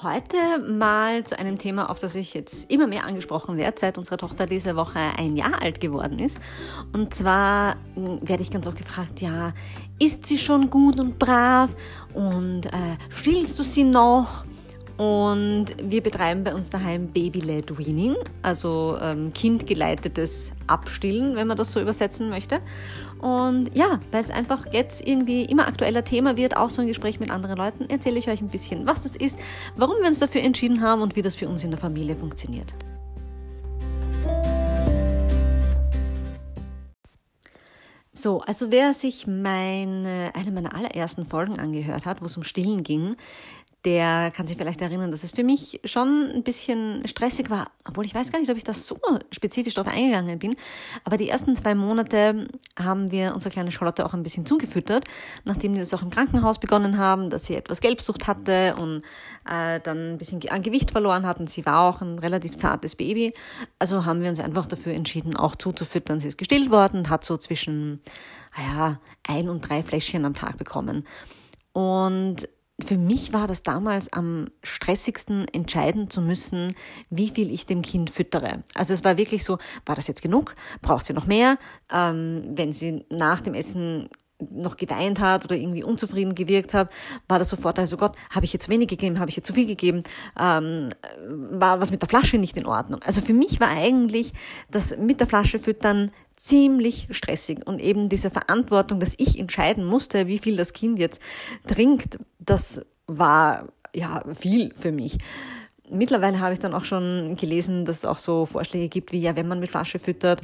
Heute mal zu einem Thema, auf das ich jetzt immer mehr angesprochen werde, seit unsere Tochter diese Woche ein Jahr alt geworden ist. Und zwar hm, werde ich ganz oft gefragt, ja, ist sie schon gut und brav? Und äh, stillst du sie noch? Und wir betreiben bei uns daheim Baby-led Weaning, also ähm, kindgeleitetes Abstillen, wenn man das so übersetzen möchte. Und ja, weil es einfach jetzt irgendwie immer aktueller Thema wird, auch so ein Gespräch mit anderen Leuten, erzähle ich euch ein bisschen, was das ist, warum wir uns dafür entschieden haben und wie das für uns in der Familie funktioniert. So, also wer sich meine, eine meiner allerersten Folgen angehört hat, wo es um Stillen ging, der kann sich vielleicht erinnern, dass es für mich schon ein bisschen stressig war, obwohl ich weiß gar nicht, ob ich da so spezifisch darauf eingegangen bin. Aber die ersten zwei Monate haben wir unsere kleine Charlotte auch ein bisschen zugefüttert, nachdem wir das auch im Krankenhaus begonnen haben, dass sie etwas Gelbsucht hatte und äh, dann ein bisschen an Gewicht verloren hatten. Sie war auch ein relativ zartes Baby. Also haben wir uns einfach dafür entschieden, auch zuzufüttern. Sie ist gestillt worden hat so zwischen, naja, ein und drei Fläschchen am Tag bekommen. Und für mich war das damals am stressigsten, entscheiden zu müssen, wie viel ich dem Kind füttere. Also es war wirklich so, war das jetzt genug? Braucht sie noch mehr? Ähm, wenn sie nach dem Essen noch geweint hat oder irgendwie unzufrieden gewirkt hat, war das sofort, also Gott, habe ich jetzt wenig gegeben, habe ich jetzt zu viel gegeben, ähm, war was mit der Flasche nicht in Ordnung. Also für mich war eigentlich das mit der Flasche füttern ziemlich stressig und eben diese Verantwortung, dass ich entscheiden musste, wie viel das Kind jetzt trinkt, das war ja viel für mich. Mittlerweile habe ich dann auch schon gelesen, dass es auch so Vorschläge gibt, wie ja, wenn man mit Flasche füttert,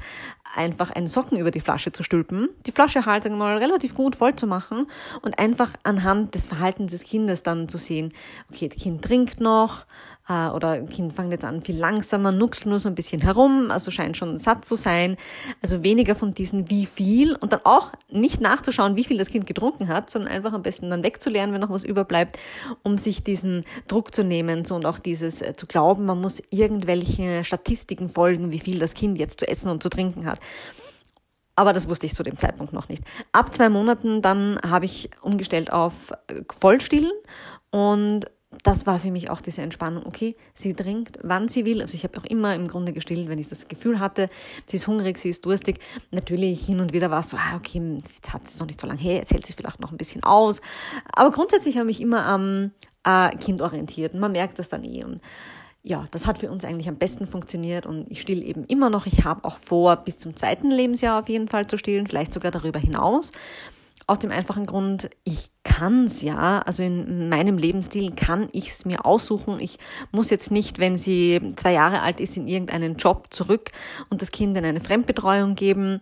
einfach einen Socken über die Flasche zu stülpen, die Flasche halt mal relativ gut voll zu machen und einfach anhand des Verhaltens des Kindes dann zu sehen, okay, das Kind trinkt noch, äh, oder Kind fängt jetzt an viel langsamer, nuckelt nur so ein bisschen herum, also scheint schon satt zu sein. Also weniger von diesen wie viel und dann auch nicht nachzuschauen, wie viel das Kind getrunken hat, sondern einfach am besten dann wegzulernen, wenn noch was überbleibt, um sich diesen Druck zu nehmen so, und auch dieses äh, zu glauben, man muss irgendwelche Statistiken folgen, wie viel das Kind jetzt zu essen und zu trinken hat. Aber das wusste ich zu dem Zeitpunkt noch nicht. Ab zwei Monaten dann habe ich umgestellt auf äh, Vollstillen und das war für mich auch diese Entspannung. Okay, sie trinkt, wann sie will. Also ich habe auch immer im Grunde gestillt, wenn ich das Gefühl hatte, sie ist hungrig, sie ist durstig. Natürlich hin und wieder war es so, ah, okay, jetzt hat es noch nicht so lange her, jetzt hält sie es vielleicht noch ein bisschen aus. Aber grundsätzlich habe ich immer am äh, Kind orientiert. Man merkt das dann eh. Und ja, das hat für uns eigentlich am besten funktioniert und ich still eben immer noch. Ich habe auch vor, bis zum zweiten Lebensjahr auf jeden Fall zu stillen, vielleicht sogar darüber hinaus. Aus dem einfachen Grund, ich kann's ja, also in meinem Lebensstil kann ich's mir aussuchen. Ich muss jetzt nicht, wenn sie zwei Jahre alt ist, in irgendeinen Job zurück und das Kind in eine Fremdbetreuung geben.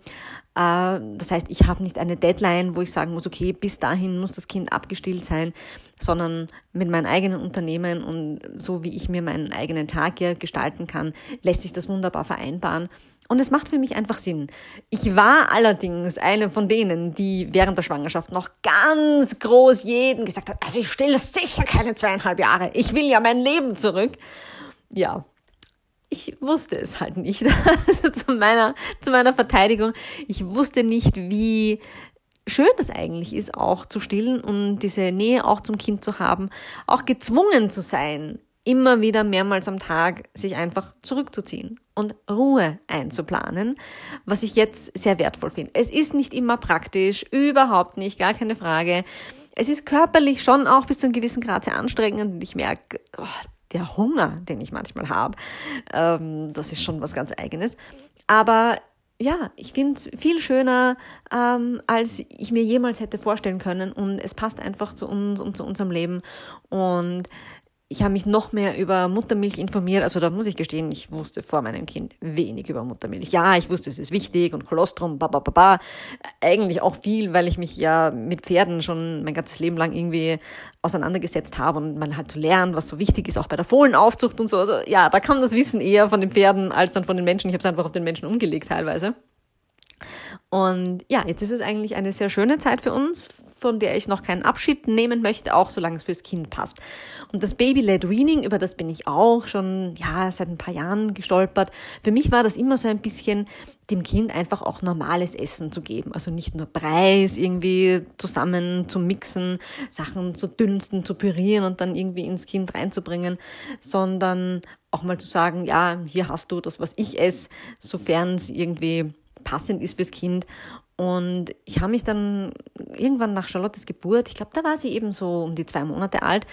Äh, das heißt, ich habe nicht eine Deadline, wo ich sagen muss, okay, bis dahin muss das Kind abgestillt sein, sondern mit meinem eigenen Unternehmen und so wie ich mir meinen eigenen Tag hier gestalten kann, lässt sich das wunderbar vereinbaren. Und es macht für mich einfach Sinn. Ich war allerdings eine von denen, die während der Schwangerschaft noch ganz groß jeden gesagt hat, also ich stille sicher keine zweieinhalb Jahre. Ich will ja mein Leben zurück. Ja. Ich wusste es halt nicht. Also zu meiner, zu meiner Verteidigung. Ich wusste nicht, wie schön das eigentlich ist, auch zu stillen und diese Nähe auch zum Kind zu haben, auch gezwungen zu sein, immer wieder mehrmals am Tag sich einfach zurückzuziehen und Ruhe einzuplanen, was ich jetzt sehr wertvoll finde. Es ist nicht immer praktisch, überhaupt nicht, gar keine Frage. Es ist körperlich schon auch bis zu einem gewissen Grad sehr anstrengend und ich merke, oh, der Hunger, den ich manchmal habe, ähm, das ist schon was ganz eigenes. Aber ja, ich finde es viel schöner, ähm, als ich mir jemals hätte vorstellen können. Und es passt einfach zu uns und zu unserem Leben. Und ich habe mich noch mehr über Muttermilch informiert. Also da muss ich gestehen, ich wusste vor meinem Kind wenig über Muttermilch. Ja, ich wusste, es ist wichtig und Kolostrum, ba, ba, ba, ba. Eigentlich auch viel, weil ich mich ja mit Pferden schon mein ganzes Leben lang irgendwie auseinandergesetzt habe und man halt zu lernen, was so wichtig ist, auch bei der Fohlenaufzucht und so. Also ja, da kam das Wissen eher von den Pferden als dann von den Menschen. Ich habe es einfach auf den Menschen umgelegt teilweise. Und ja, jetzt ist es eigentlich eine sehr schöne Zeit für uns, von der ich noch keinen Abschied nehmen möchte, auch solange es fürs Kind passt. Und das Baby-led Weaning, über das bin ich auch schon, ja, seit ein paar Jahren gestolpert. Für mich war das immer so ein bisschen dem Kind einfach auch normales Essen zu geben. Also nicht nur Preis irgendwie zusammen zu mixen, Sachen zu dünsten, zu pürieren und dann irgendwie ins Kind reinzubringen, sondern auch mal zu sagen, ja, hier hast du das, was ich esse, sofern es irgendwie passend ist fürs Kind. Und ich habe mich dann irgendwann nach Charlottes Geburt, ich glaube, da war sie eben so um die zwei Monate alt,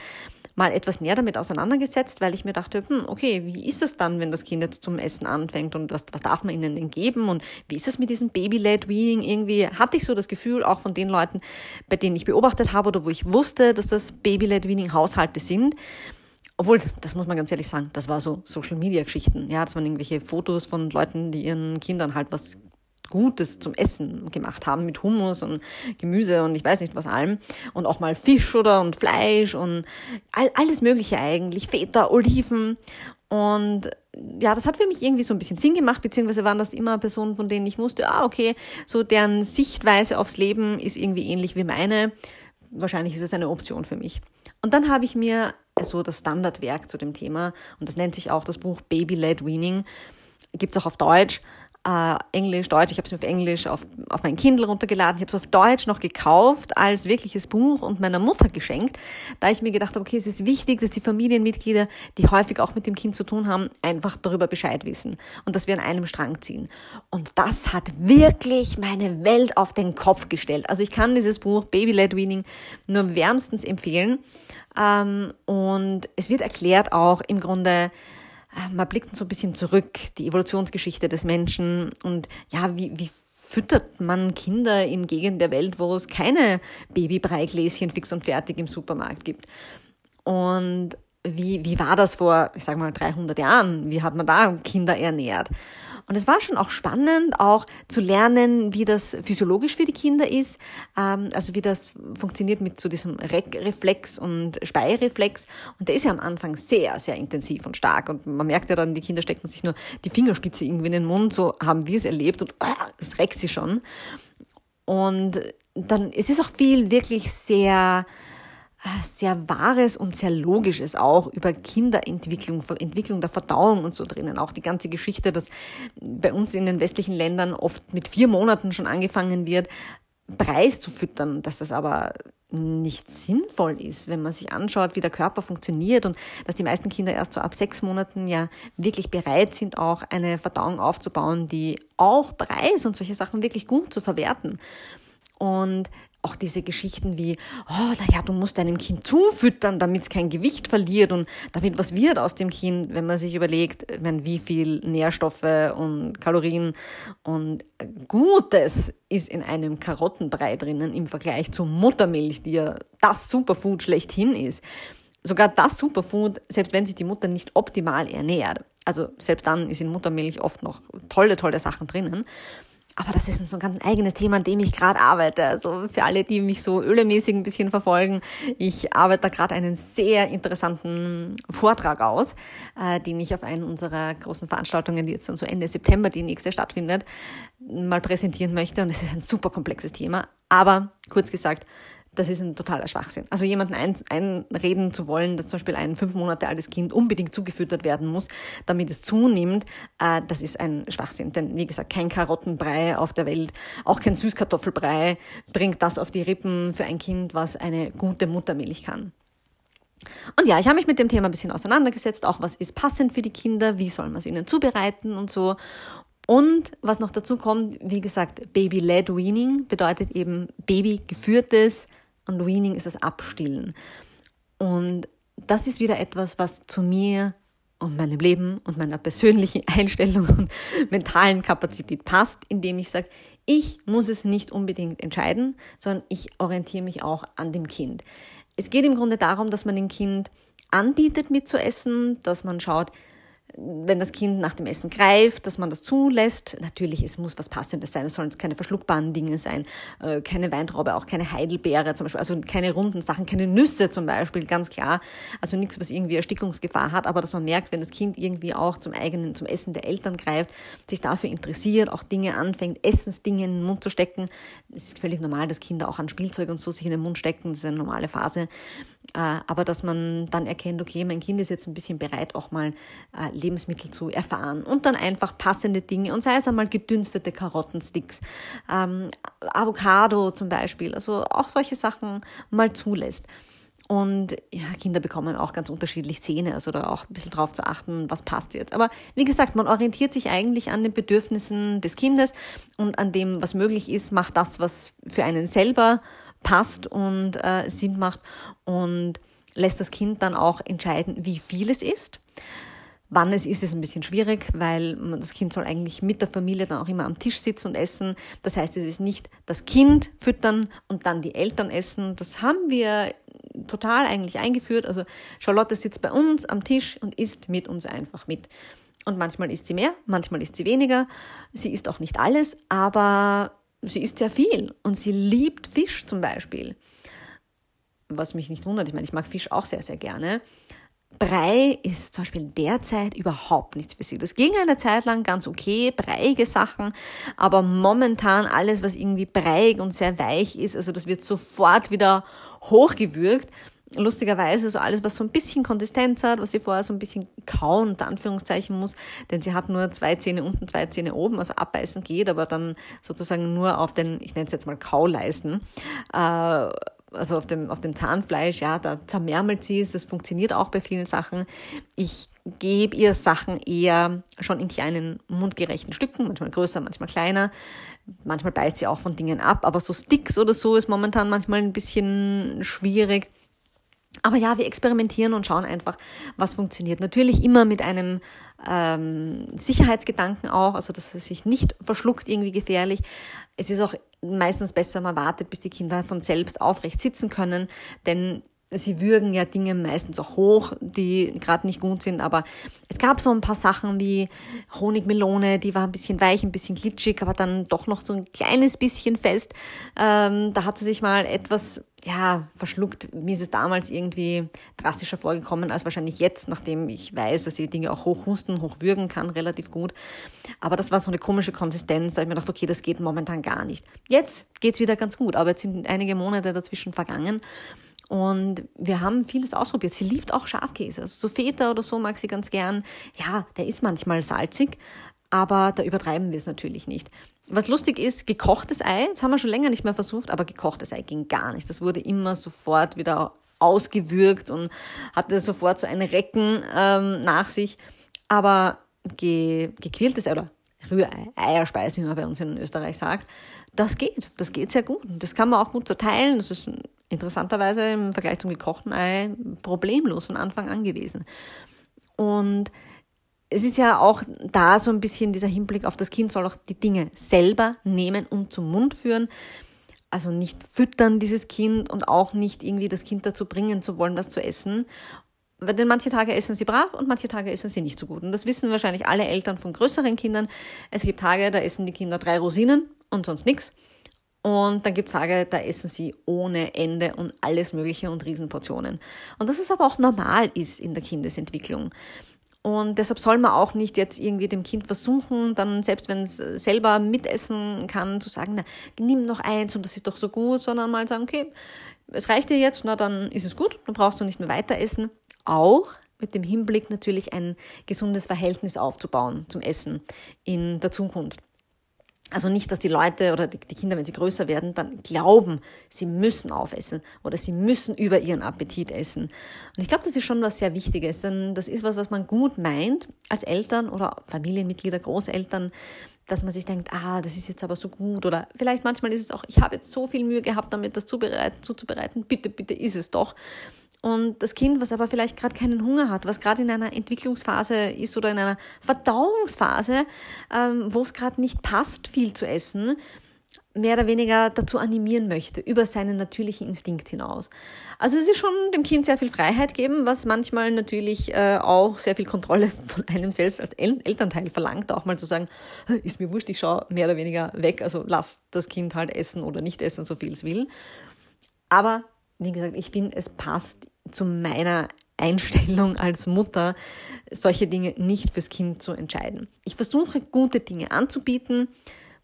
mal etwas näher damit auseinandergesetzt, weil ich mir dachte, hm, okay, wie ist es dann, wenn das Kind jetzt zum Essen anfängt und was, was darf man ihnen denn geben und wie ist es mit diesem Baby-led Weaning? Irgendwie hatte ich so das Gefühl, auch von den Leuten, bei denen ich beobachtet habe oder wo ich wusste, dass das Baby-led Weaning Haushalte sind, obwohl, das muss man ganz ehrlich sagen, das war so Social Media Geschichten. Ja, das waren irgendwelche Fotos von Leuten, die ihren Kindern halt was Gutes zum Essen gemacht haben mit Hummus und Gemüse und ich weiß nicht was allem und auch mal Fisch oder und Fleisch und all, alles Mögliche eigentlich, Feta, Oliven und ja, das hat für mich irgendwie so ein bisschen Sinn gemacht, beziehungsweise waren das immer Personen, von denen ich wusste, ah, okay, so deren Sichtweise aufs Leben ist irgendwie ähnlich wie meine. Wahrscheinlich ist es eine Option für mich. Und dann habe ich mir so das Standardwerk zu dem Thema, und das nennt sich auch das Buch Baby-Led Weaning, gibt's auch auf Deutsch, äh, Englisch, Deutsch, ich habe es auf Englisch auf, auf mein Kindle runtergeladen, ich habe es auf Deutsch noch gekauft als wirkliches Buch und meiner Mutter geschenkt, da ich mir gedacht habe, okay, es ist wichtig, dass die Familienmitglieder, die häufig auch mit dem Kind zu tun haben, einfach darüber Bescheid wissen und dass wir an einem Strang ziehen. Und das hat wirklich meine Welt auf den Kopf gestellt. Also ich kann dieses Buch Baby-led Weaning nur wärmstens empfehlen. Ähm, und es wird erklärt auch im Grunde, man blickt so ein bisschen zurück, die Evolutionsgeschichte des Menschen und ja, wie, wie füttert man Kinder in Gegenden der Welt, wo es keine Babybreigläschen fix und fertig im Supermarkt gibt. Und wie, wie war das vor, ich sage mal, 300 Jahren? Wie hat man da Kinder ernährt? Und es war schon auch spannend, auch zu lernen, wie das physiologisch für die Kinder ist, ähm, also wie das funktioniert mit so diesem Reflex und Speireflex. Und der ist ja am Anfang sehr, sehr intensiv und stark. Und man merkt ja dann, die Kinder stecken sich nur die Fingerspitze irgendwie in den Mund, so haben wir es erlebt und oh, es reckt sie schon. Und dann, es ist auch viel wirklich sehr, sehr Wahres und sehr Logisches auch über Kinderentwicklung, Entwicklung der Verdauung und so drinnen. Auch die ganze Geschichte, dass bei uns in den westlichen Ländern oft mit vier Monaten schon angefangen wird, Preis zu füttern, dass das aber nicht sinnvoll ist, wenn man sich anschaut, wie der Körper funktioniert und dass die meisten Kinder erst so ab sechs Monaten ja wirklich bereit sind, auch eine Verdauung aufzubauen, die auch Preis und solche Sachen wirklich gut zu verwerten. Und auch diese Geschichten wie, oh, naja, du musst deinem Kind zufüttern, damit es kein Gewicht verliert und damit was wird aus dem Kind, wenn man sich überlegt, wenn, wie viel Nährstoffe und Kalorien und Gutes ist in einem Karottenbrei drinnen im Vergleich zu Muttermilch, die ja das Superfood schlechthin ist. Sogar das Superfood, selbst wenn sich die Mutter nicht optimal ernährt, also selbst dann ist in Muttermilch oft noch tolle, tolle Sachen drinnen. Aber das ist so ein ganz eigenes Thema, an dem ich gerade arbeite. Also für alle, die mich so ölemäßig ein bisschen verfolgen, ich arbeite da gerade einen sehr interessanten Vortrag aus, äh, den ich auf einen unserer großen Veranstaltungen, die jetzt dann so Ende September die nächste stattfindet, mal präsentieren möchte. Und es ist ein super komplexes Thema. Aber kurz gesagt, das ist ein totaler Schwachsinn. Also jemanden ein, einreden zu wollen, dass zum Beispiel ein fünf Monate altes Kind unbedingt zugefüttert werden muss, damit es zunimmt, äh, das ist ein Schwachsinn. Denn wie gesagt, kein Karottenbrei auf der Welt, auch kein Süßkartoffelbrei bringt das auf die Rippen für ein Kind, was eine gute Muttermilch kann. Und ja, ich habe mich mit dem Thema ein bisschen auseinandergesetzt, auch was ist passend für die Kinder, wie soll man es ihnen zubereiten und so. Und was noch dazu kommt, wie gesagt, Baby-led Weaning bedeutet eben Baby geführtes und Weaning ist das Abstillen. Und das ist wieder etwas, was zu mir und meinem Leben und meiner persönlichen Einstellung und mentalen Kapazität passt, indem ich sage, ich muss es nicht unbedingt entscheiden, sondern ich orientiere mich auch an dem Kind. Es geht im Grunde darum, dass man dem Kind anbietet mitzuessen, dass man schaut, wenn das Kind nach dem Essen greift, dass man das zulässt. Natürlich, es muss was Passendes sein. Es sollen keine verschluckbaren Dinge sein. Äh, keine Weintraube, auch keine Heidelbeere zum Beispiel. Also keine runden Sachen, keine Nüsse zum Beispiel, ganz klar. Also nichts, was irgendwie Erstickungsgefahr hat. Aber dass man merkt, wenn das Kind irgendwie auch zum eigenen, zum Essen der Eltern greift, sich dafür interessiert, auch Dinge anfängt, Essensdinge in den Mund zu stecken. Es ist völlig normal, dass Kinder auch an Spielzeug und so sich in den Mund stecken. Das ist eine normale Phase. Äh, aber dass man dann erkennt, okay, mein Kind ist jetzt ein bisschen bereit, auch mal äh, Lebensmittel zu erfahren und dann einfach passende Dinge und sei es einmal gedünstete Karottensticks, ähm, Avocado zum Beispiel, also auch solche Sachen mal zulässt. Und ja, Kinder bekommen auch ganz unterschiedlich Zähne, also da auch ein bisschen drauf zu achten, was passt jetzt. Aber wie gesagt, man orientiert sich eigentlich an den Bedürfnissen des Kindes und an dem, was möglich ist, macht das, was für einen selber passt und äh, Sinn macht und lässt das Kind dann auch entscheiden, wie viel es ist. Wann es ist, ist ein bisschen schwierig, weil das Kind soll eigentlich mit der Familie dann auch immer am Tisch sitzen und essen. Das heißt, es ist nicht das Kind füttern und dann die Eltern essen. Das haben wir total eigentlich eingeführt. Also Charlotte sitzt bei uns am Tisch und isst mit uns einfach mit. Und manchmal isst sie mehr, manchmal isst sie weniger. Sie isst auch nicht alles, aber sie isst sehr viel und sie liebt Fisch zum Beispiel. Was mich nicht wundert, ich meine, ich mag Fisch auch sehr, sehr gerne. Brei ist zum Beispiel derzeit überhaupt nichts für sie. Das ging eine Zeit lang ganz okay, breiige Sachen, aber momentan alles, was irgendwie breiig und sehr weich ist, also das wird sofort wieder hochgewürgt lustigerweise so alles, was so ein bisschen Konsistenz hat, was sie vorher so ein bisschen kauen, unter Anführungszeichen muss, denn sie hat nur zwei Zähne unten, zwei Zähne oben, also abbeißen geht, aber dann sozusagen nur auf den, ich nenne es jetzt mal Kauleisten, äh, also auf dem, auf dem Zahnfleisch, ja, da zermärmelt sie es, das funktioniert auch bei vielen Sachen. Ich gebe ihr Sachen eher schon in kleinen mundgerechten Stücken, manchmal größer, manchmal kleiner. Manchmal beißt sie auch von Dingen ab, aber so Sticks oder so ist momentan manchmal ein bisschen schwierig. Aber ja, wir experimentieren und schauen einfach, was funktioniert. Natürlich immer mit einem ähm, Sicherheitsgedanken auch, also dass es sich nicht verschluckt, irgendwie gefährlich. Es ist auch meistens besser, man wartet, bis die Kinder von selbst aufrecht sitzen können, denn sie würgen ja Dinge meistens auch hoch, die gerade nicht gut sind. Aber es gab so ein paar Sachen wie Honigmelone, die war ein bisschen weich, ein bisschen glitschig, aber dann doch noch so ein kleines bisschen fest. Ähm, da hat sie sich mal etwas ja, verschluckt. Mir ist es damals irgendwie drastischer vorgekommen als wahrscheinlich jetzt, nachdem ich weiß, dass ich Dinge auch hochhusten, hochwürgen kann, relativ gut. Aber das war so eine komische Konsistenz. Da habe ich mir gedacht, okay, das geht momentan gar nicht. Jetzt geht's wieder ganz gut, aber jetzt sind einige Monate dazwischen vergangen. Und wir haben vieles ausprobiert. Sie liebt auch Schafkäse. Also so Feta oder so mag sie ganz gern. Ja, der ist manchmal salzig, aber da übertreiben wir es natürlich nicht. Was lustig ist, gekochtes Ei, das haben wir schon länger nicht mehr versucht, aber gekochtes Ei ging gar nicht. Das wurde immer sofort wieder ausgewürgt und hatte sofort so ein Recken ähm, nach sich. Aber ge gequältes Ei oder Rührei, Eierspeise, wie man bei uns in Österreich sagt, das geht. Das geht sehr gut. Das kann man auch gut zerteilen. Das ist interessanterweise im Vergleich zum gekochten Ei problemlos von Anfang an gewesen. Und es ist ja auch da so ein bisschen dieser Hinblick auf das Kind soll auch die Dinge selber nehmen und zum Mund führen. Also nicht füttern dieses Kind und auch nicht irgendwie das Kind dazu bringen zu wollen, das zu essen. Denn manche Tage essen sie brav und manche Tage essen sie nicht so gut. Und das wissen wahrscheinlich alle Eltern von größeren Kindern. Es gibt Tage, da essen die Kinder drei Rosinen und sonst nichts. Und dann gibt es Tage, da essen sie ohne Ende und alles Mögliche und Riesenportionen. Und dass es aber auch normal ist in der Kindesentwicklung. Und deshalb soll man auch nicht jetzt irgendwie dem Kind versuchen, dann selbst wenn es selber mitessen kann, zu sagen, na, nimm noch eins und das ist doch so gut, sondern mal sagen, okay, es reicht dir jetzt, na dann ist es gut, dann brauchst du nicht mehr weiter essen. Auch mit dem Hinblick natürlich ein gesundes Verhältnis aufzubauen zum Essen in der Zukunft. Also nicht, dass die Leute oder die, Kinder, wenn sie größer werden, dann glauben, sie müssen aufessen oder sie müssen über ihren Appetit essen. Und ich glaube, das ist schon was sehr Wichtiges. Denn das ist was, was man gut meint als Eltern oder Familienmitglieder, Großeltern, dass man sich denkt, ah, das ist jetzt aber so gut. Oder vielleicht manchmal ist es auch, ich habe jetzt so viel Mühe gehabt, damit das zuzubereiten, bitte, bitte ist es doch. Und das Kind, was aber vielleicht gerade keinen Hunger hat, was gerade in einer Entwicklungsphase ist oder in einer Verdauungsphase, ähm, wo es gerade nicht passt, viel zu essen, mehr oder weniger dazu animieren möchte, über seinen natürlichen Instinkt hinaus. Also es ist schon dem Kind sehr viel Freiheit geben, was manchmal natürlich äh, auch sehr viel Kontrolle von einem selbst als El Elternteil verlangt, auch mal zu sagen, ist mir wurscht, ich schaue mehr oder weniger weg, also lass das Kind halt essen oder nicht essen, so viel es will. Aber wie gesagt, ich finde, es passt zu meiner Einstellung als Mutter, solche Dinge nicht fürs Kind zu entscheiden. Ich versuche gute Dinge anzubieten,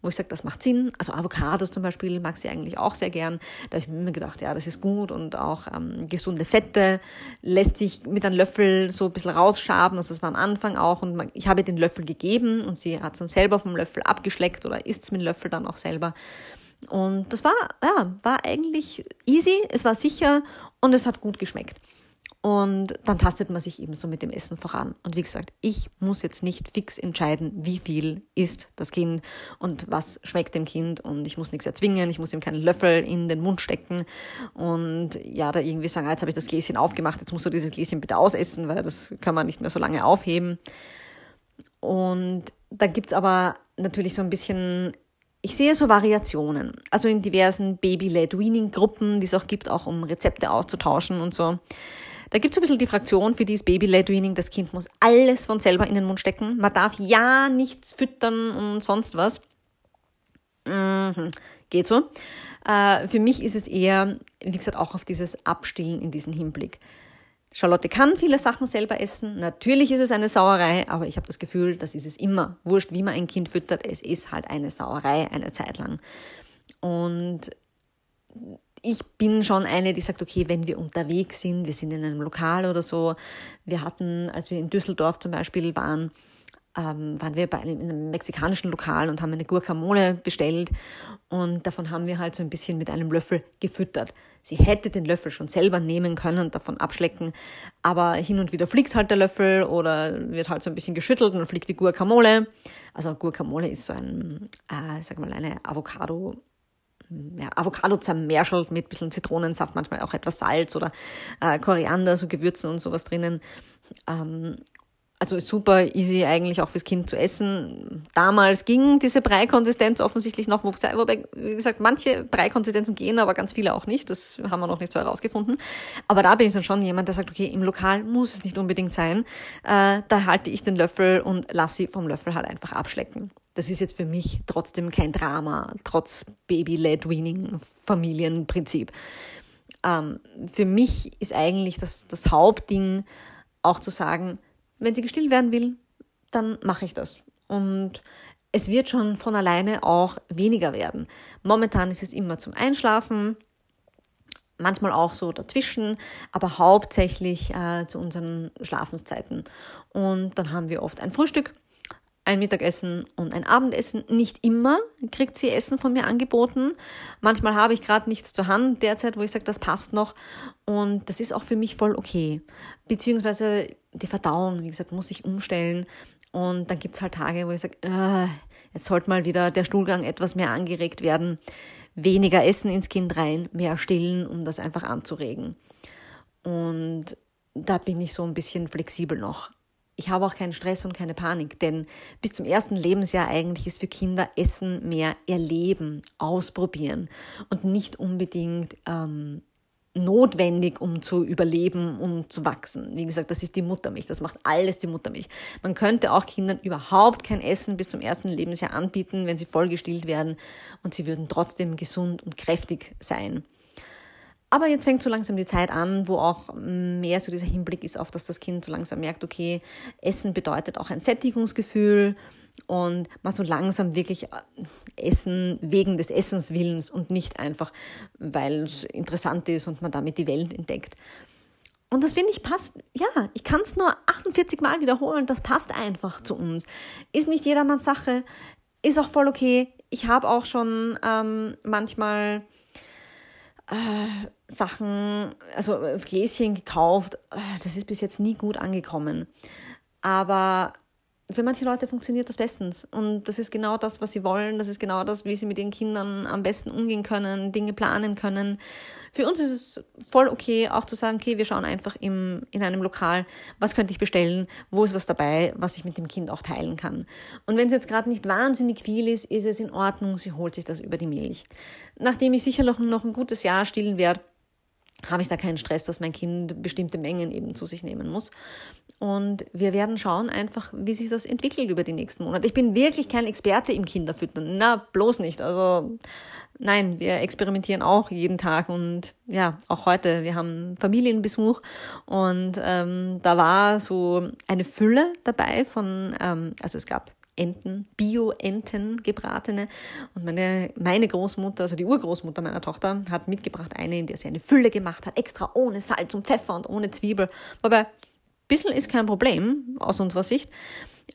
wo ich sage, das macht Sinn. Also Avocados zum Beispiel mag sie eigentlich auch sehr gern. Da habe ich mir gedacht, ja, das ist gut und auch ähm, gesunde Fette lässt sich mit einem Löffel so ein bisschen rausschaben. Also das war am Anfang auch und man, ich habe ihr den Löffel gegeben und sie hat es dann selber vom Löffel abgeschleckt oder isst es mit dem Löffel dann auch selber. Und das war, ja, war eigentlich easy, es war sicher und es hat gut geschmeckt. Und dann tastet man sich eben so mit dem Essen voran. Und wie gesagt, ich muss jetzt nicht fix entscheiden, wie viel isst das Kind und was schmeckt dem Kind. Und ich muss nichts erzwingen, ich muss ihm keinen Löffel in den Mund stecken und ja, da irgendwie sagen, ah, jetzt habe ich das Gläschen aufgemacht, jetzt musst du dieses Gläschen bitte ausessen, weil das kann man nicht mehr so lange aufheben. Und da gibt's aber natürlich so ein bisschen ich sehe so Variationen, also in diversen Baby-led Weaning-Gruppen, die es auch gibt, auch um Rezepte auszutauschen und so. Da gibt es ein bisschen die Fraktion, für die ist Baby-led Weaning, das Kind muss alles von selber in den Mund stecken. Man darf ja nichts füttern und sonst was. Mhm, geht so. Äh, für mich ist es eher, wie gesagt, auch auf dieses Abstillen in diesem Hinblick. Charlotte kann viele Sachen selber essen. Natürlich ist es eine Sauerei, aber ich habe das Gefühl, das ist es immer. Wurscht, wie man ein Kind füttert, es ist halt eine Sauerei eine Zeit lang. Und ich bin schon eine, die sagt, okay, wenn wir unterwegs sind, wir sind in einem Lokal oder so. Wir hatten, als wir in Düsseldorf zum Beispiel waren, ähm, waren wir bei einem, in einem mexikanischen Lokal und haben eine Guacamole bestellt und davon haben wir halt so ein bisschen mit einem Löffel gefüttert. Sie hätte den Löffel schon selber nehmen können und davon abschlecken, aber hin und wieder fliegt halt der Löffel oder wird halt so ein bisschen geschüttelt und fliegt die Guacamole. Also Guacamole ist so ein, äh, sag mal, eine Avocado, ja, Avocado zermerschelt mit ein bisschen Zitronensaft, manchmal auch etwas Salz oder äh, Koriander, so Gewürzen und sowas drinnen. Ähm, also super easy eigentlich auch fürs Kind zu essen. Damals ging diese Breikonsistenz offensichtlich noch, wobei, wie gesagt, manche Breikonsistenzen gehen, aber ganz viele auch nicht. Das haben wir noch nicht so herausgefunden. Aber da bin ich dann schon jemand, der sagt, okay, im Lokal muss es nicht unbedingt sein. Äh, da halte ich den Löffel und lasse sie vom Löffel halt einfach abschlecken. Das ist jetzt für mich trotzdem kein Drama, trotz Baby-led Weaning Familienprinzip. Ähm, für mich ist eigentlich das, das Hauptding auch zu sagen, wenn sie gestillt werden will, dann mache ich das. Und es wird schon von alleine auch weniger werden. Momentan ist es immer zum Einschlafen, manchmal auch so dazwischen, aber hauptsächlich äh, zu unseren Schlafenszeiten. Und dann haben wir oft ein Frühstück ein Mittagessen und ein Abendessen. Nicht immer kriegt sie Essen von mir angeboten. Manchmal habe ich gerade nichts zur Hand derzeit, wo ich sage, das passt noch. Und das ist auch für mich voll okay. Beziehungsweise die Verdauung, wie gesagt, muss ich umstellen. Und dann gibt's halt Tage, wo ich sage, äh, jetzt sollte mal wieder der Stuhlgang etwas mehr angeregt werden. Weniger Essen ins Kind rein, mehr stillen, um das einfach anzuregen. Und da bin ich so ein bisschen flexibel noch ich habe auch keinen Stress und keine Panik, denn bis zum ersten Lebensjahr eigentlich ist für Kinder Essen mehr erleben, ausprobieren und nicht unbedingt ähm, notwendig, um zu überleben, um zu wachsen. Wie gesagt, das ist die Muttermilch, das macht alles die Muttermilch. Man könnte auch Kindern überhaupt kein Essen bis zum ersten Lebensjahr anbieten, wenn sie vollgestillt werden und sie würden trotzdem gesund und kräftig sein. Aber jetzt fängt so langsam die Zeit an, wo auch mehr so dieser Hinblick ist auf, dass das Kind so langsam merkt, okay, Essen bedeutet auch ein Sättigungsgefühl und man so langsam wirklich äh, Essen wegen des Essenswillens und nicht einfach, weil es interessant ist und man damit die Welt entdeckt. Und das finde ich passt, ja, ich kann es nur 48 Mal wiederholen, das passt einfach zu uns. Ist nicht jedermanns Sache, ist auch voll okay. Ich habe auch schon ähm, manchmal äh, Sachen, also äh, Gläschen gekauft. Äh, das ist bis jetzt nie gut angekommen. Aber für manche Leute funktioniert das bestens. Und das ist genau das, was sie wollen. Das ist genau das, wie sie mit ihren Kindern am besten umgehen können, Dinge planen können. Für uns ist es voll okay, auch zu sagen, okay, wir schauen einfach im, in einem Lokal, was könnte ich bestellen, wo ist was dabei, was ich mit dem Kind auch teilen kann. Und wenn es jetzt gerade nicht wahnsinnig viel ist, ist es in Ordnung, sie holt sich das über die Milch. Nachdem ich sicher noch, noch ein gutes Jahr stillen werde, habe ich da keinen Stress, dass mein Kind bestimmte Mengen eben zu sich nehmen muss. Und wir werden schauen einfach, wie sich das entwickelt über die nächsten Monate. Ich bin wirklich kein Experte im Kinderfüttern. Na, bloß nicht. Also, nein, wir experimentieren auch jeden Tag und ja, auch heute. Wir haben Familienbesuch und ähm, da war so eine Fülle dabei von, ähm, also es gab Enten, Bio-Enten gebratene. Und meine, meine Großmutter, also die Urgroßmutter meiner Tochter, hat mitgebracht eine, in der sie eine Fülle gemacht hat, extra ohne Salz und Pfeffer und ohne Zwiebel. Wobei, bisschen ist kein Problem aus unserer Sicht.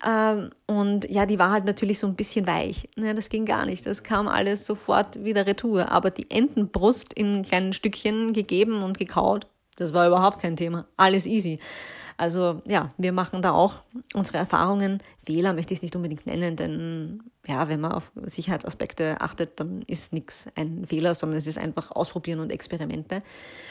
Ähm, und ja, die war halt natürlich so ein bisschen weich. Ja, das ging gar nicht. Das kam alles sofort wieder retour. Aber die Entenbrust in kleinen Stückchen gegeben und gekaut, das war überhaupt kein Thema. Alles easy. Also ja, wir machen da auch unsere Erfahrungen. Fehler möchte ich es nicht unbedingt nennen, denn ja, wenn man auf Sicherheitsaspekte achtet, dann ist nichts ein Fehler, sondern es ist einfach Ausprobieren und Experimente.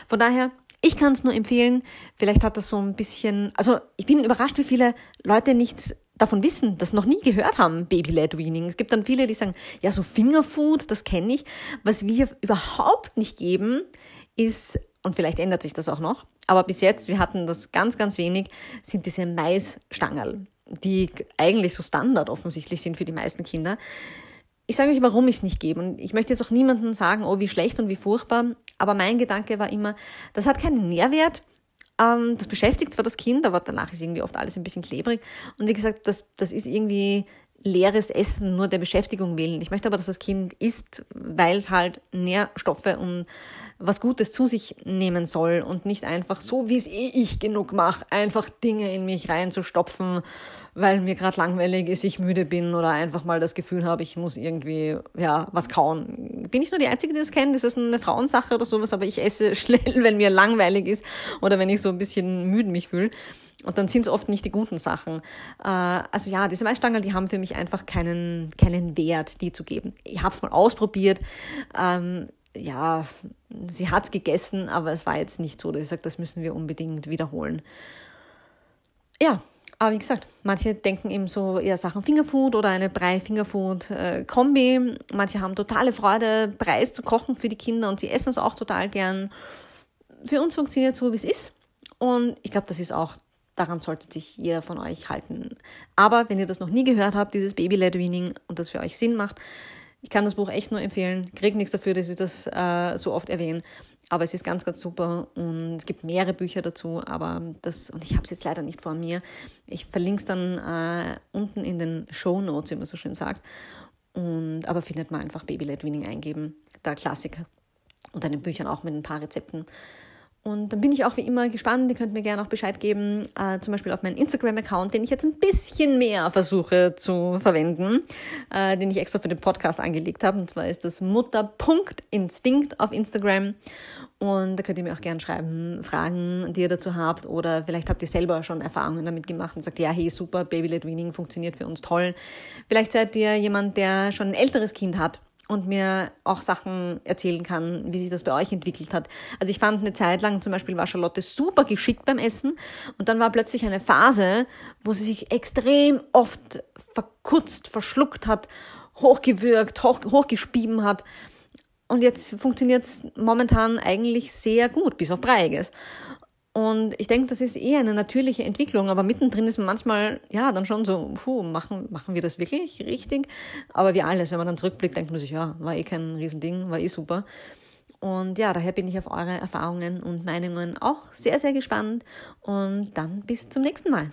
Von daher, ich kann es nur empfehlen. Vielleicht hat das so ein bisschen, also ich bin überrascht, wie viele Leute nichts davon wissen, das noch nie gehört haben, Baby-led Weaning. Es gibt dann viele, die sagen, ja, so Fingerfood, das kenne ich. Was wir überhaupt nicht geben, ist und vielleicht ändert sich das auch noch, aber bis jetzt, wir hatten das ganz, ganz wenig, sind diese Maisstangerl, die eigentlich so Standard offensichtlich sind für die meisten Kinder. Ich sage euch, warum ich es nicht gebe. Und ich möchte jetzt auch niemandem sagen, oh, wie schlecht und wie furchtbar. Aber mein Gedanke war immer, das hat keinen Nährwert. Ähm, das beschäftigt zwar das Kind, aber danach ist irgendwie oft alles ein bisschen klebrig. Und wie gesagt, das, das ist irgendwie leeres Essen nur der Beschäftigung willen. Ich möchte aber, dass das Kind isst, weil es halt Nährstoffe und was Gutes zu sich nehmen soll und nicht einfach so, wie es eh ich genug mache, einfach Dinge in mich reinzustopfen, weil mir gerade langweilig ist, ich müde bin oder einfach mal das Gefühl habe, ich muss irgendwie ja was kauen. Bin ich nur die Einzige, die das kennt? Ist das eine Frauensache oder sowas? Aber ich esse schnell, wenn mir langweilig ist oder wenn ich so ein bisschen müde mich fühle. Und dann sind es oft nicht die guten Sachen. Äh, also ja, diese Maisstangen, die haben für mich einfach keinen, keinen Wert, die zu geben. Ich habe es mal ausprobiert. Ähm, ja, sie hat's gegessen, aber es war jetzt nicht so, dass ich sage, das müssen wir unbedingt wiederholen. Ja, aber wie gesagt, manche denken eben so eher Sachen Fingerfood oder eine Brei-Fingerfood-Kombi. Äh, manche haben totale Freude, Preis zu kochen für die Kinder und sie essen es auch total gern. Für uns funktioniert so, wie es ist. Und ich glaube, das ist auch, daran sollte sich jeder von euch halten. Aber wenn ihr das noch nie gehört habt, dieses Baby-led Weaning und das für euch Sinn macht, ich kann das Buch echt nur empfehlen. Krieg nichts dafür, dass ich das äh, so oft erwähne. Aber es ist ganz, ganz super und es gibt mehrere Bücher dazu, aber das, und ich habe es jetzt leider nicht vor mir. Ich verlinke es dann äh, unten in den Show Notes, wie man so schön sagt. Und, aber findet man einfach Baby-led Weaning eingeben, der Klassiker. Und dann in Büchern auch mit ein paar Rezepten. Und dann bin ich auch wie immer gespannt. Ihr könnt mir gerne auch Bescheid geben, äh, zum Beispiel auf meinen Instagram-Account, den ich jetzt ein bisschen mehr versuche zu verwenden, äh, den ich extra für den Podcast angelegt habe. Und zwar ist das Mutter.instinkt auf Instagram. Und da könnt ihr mir auch gerne schreiben, Fragen, die ihr dazu habt. Oder vielleicht habt ihr selber schon Erfahrungen damit gemacht und sagt, ja, hey, super, Baby-led Weaning funktioniert für uns toll. Vielleicht seid ihr jemand, der schon ein älteres Kind hat und mir auch Sachen erzählen kann, wie sich das bei euch entwickelt hat. Also ich fand eine Zeit lang zum Beispiel war Charlotte super geschickt beim Essen und dann war plötzlich eine Phase, wo sie sich extrem oft verkutzt, verschluckt hat, hochgewürgt, hoch, hochgespieben hat. Und jetzt funktioniert es momentan eigentlich sehr gut, bis auf Breiges. Und ich denke, das ist eher eine natürliche Entwicklung, aber mittendrin ist man manchmal, ja, dann schon so, puh, machen, machen wir das wirklich richtig? Aber wie alles, wenn man dann zurückblickt, denkt man sich, ja, war eh kein Riesending, war eh super. Und ja, daher bin ich auf eure Erfahrungen und Meinungen auch sehr, sehr gespannt. Und dann bis zum nächsten Mal.